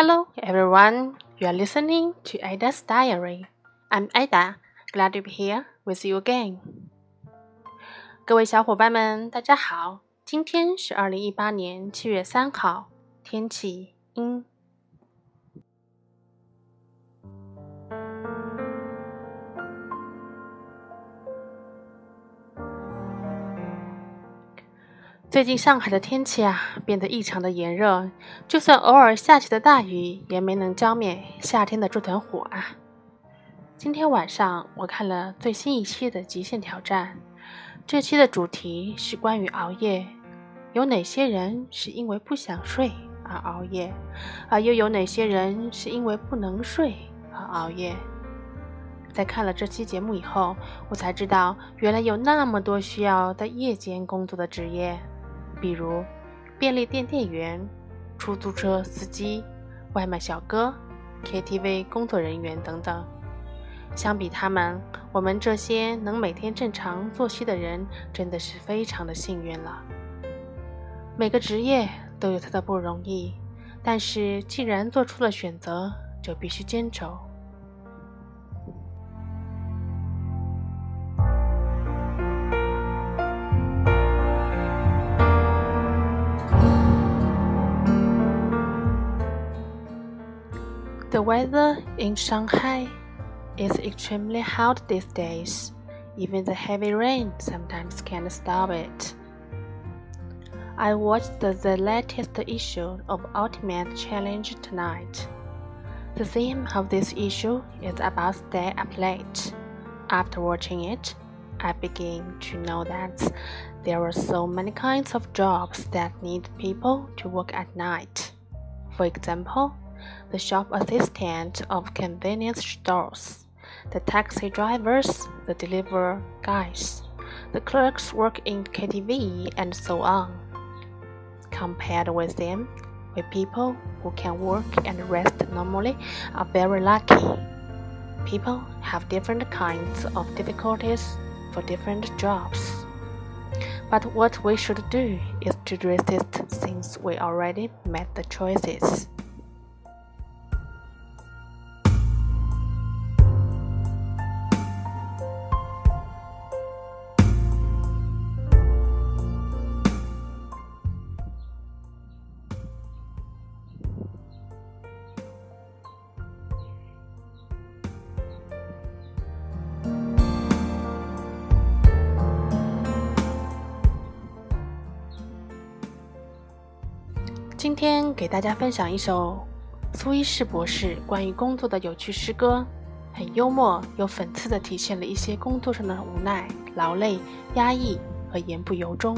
Hello, everyone. You are listening to Ida's Diary. I'm Ida. Glad to be here with you again. 各位小伙伴们，大家好。今天是二零一八年七月三号，天气阴。 最近上海的天气啊，变得异常的炎热，就算偶尔下起的大雨，也没能浇灭夏天的这团火啊。今天晚上我看了最新一期的《极限挑战》，这期的主题是关于熬夜，有哪些人是因为不想睡而熬夜，而又有哪些人是因为不能睡而熬夜？在看了这期节目以后，我才知道，原来有那么多需要在夜间工作的职业。比如，便利店店员、出租车司机、外卖小哥、KTV 工作人员等等。相比他们，我们这些能每天正常作息的人，真的是非常的幸运了。每个职业都有它的不容易，但是既然做出了选择，就必须坚守。The weather in Shanghai is extremely hot these days. Even the heavy rain sometimes can't stop it. I watched the, the latest issue of Ultimate Challenge tonight. The theme of this issue is about stay up late. After watching it, I begin to know that there are so many kinds of jobs that need people to work at night. For example, the shop assistant of convenience stores, the taxi drivers, the delivery guys, the clerks work in KTV, and so on. Compared with them, we people who can work and rest normally are very lucky. People have different kinds of difficulties for different jobs. But what we should do is to resist since we already made the choices. 今天给大家分享一首苏伊士博士关于工作的有趣诗歌，很幽默又讽刺地体现了一些工作上的无奈、劳累、压抑和言不由衷。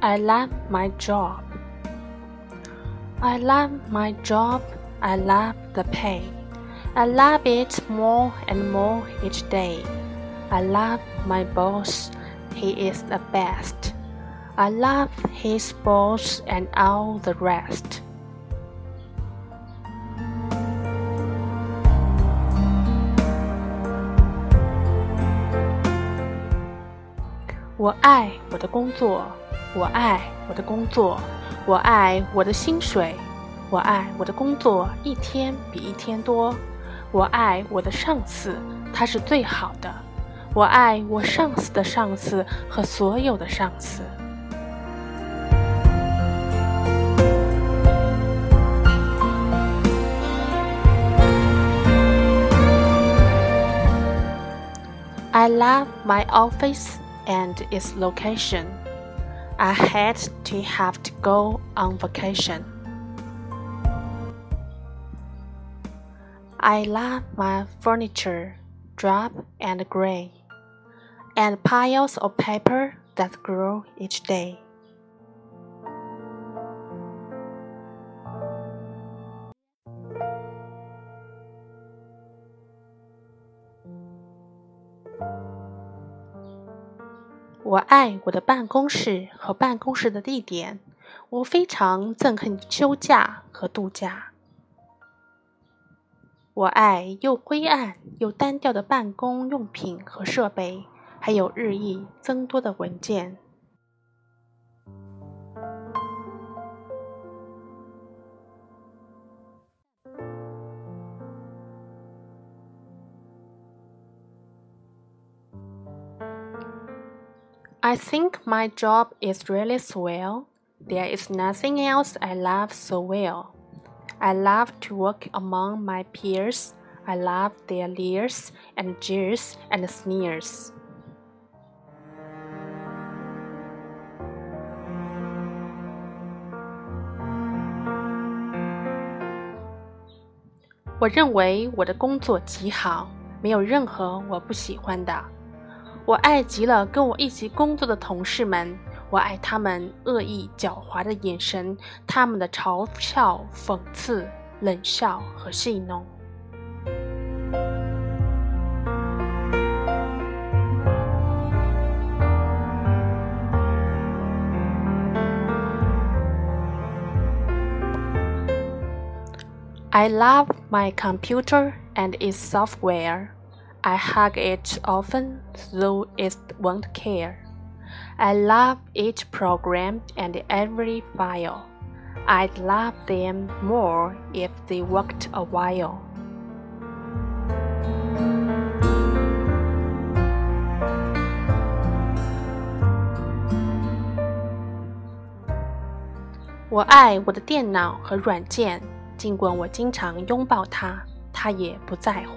I love my job. I love my job. I love the pay. I love it more and more each day. I love my boss, he is the best. I love his boss and all the rest. 我爱我的工作，我爱我的工作，我爱我的薪水，我爱我的工作一天比一天多。 我爱我的上司，他是最好的。我爱我上司的上司和所有的上司。I love my office and its location. I hate to have to go on vacation. I love my furniture, drab and gray, and piles of paper that grow each day. 我爱我的办公室和办公室的地点，我非常憎恨休假和度假。 我爱又灰暗又单调的办公用品和设备，还有日益增多的文件。I think my job is really swell. There is nothing else I love so well. I love to work among my peers. I love their leers and jeers and sneers. 我认为我的工作极好，没有任何我不喜欢的。我爱极了跟我一起工作的同事们，我爱他们恶意狡猾的眼神，他们的嘲笑、讽刺、冷笑和戏弄。I love my computer and its software. I hug it often, though it won't care. I love each program and every file. I'd love them more if they worked a while. 我爱我的电脑和软件，尽管我经常拥抱它，它也不在乎。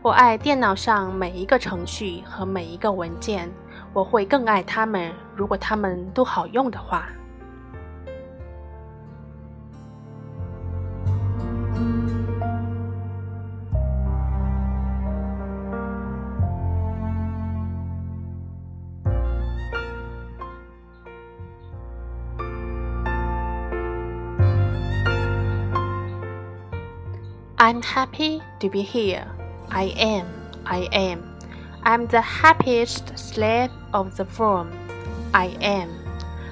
我爱电脑上每一个程序和每一个文件，我会更爱他们，如果它们都好用的话。I'm happy to be here. I am, I am. I'm the happiest slave of the firm. I am.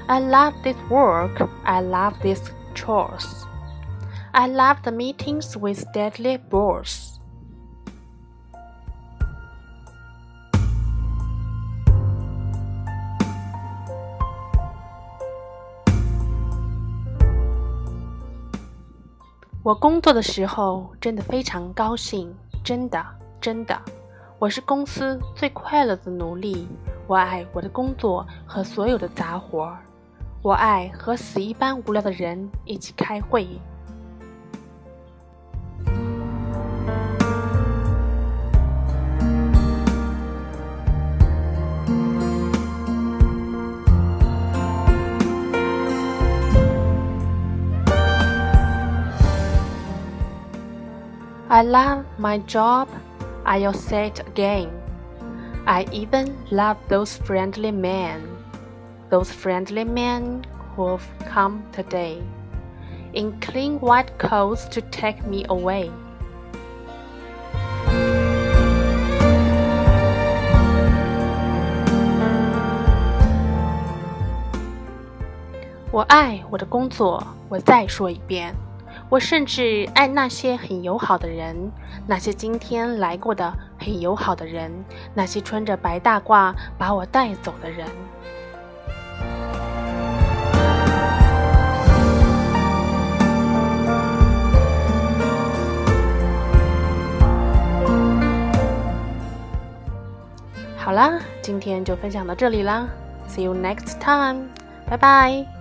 I love this work. I love these chores. I love the meetings with deadly bores. 我工作的时候真的非常高兴。真的，真的， 我是公司最快乐的奴隶。我爱我的工作和所有的杂活儿。我爱和死一般无聊的人一起开会。I love my job, I'll say it again. I even love those friendly men, those friendly men who've come today, in clean white coats to take me away. 我爱我的工作，我再说一遍。 我甚至爱那些很友好的人，那些今天来过的很友好的人，那些穿着白大褂把我带走的人。好啦，今天就分享到这里啦，See you next time，拜拜。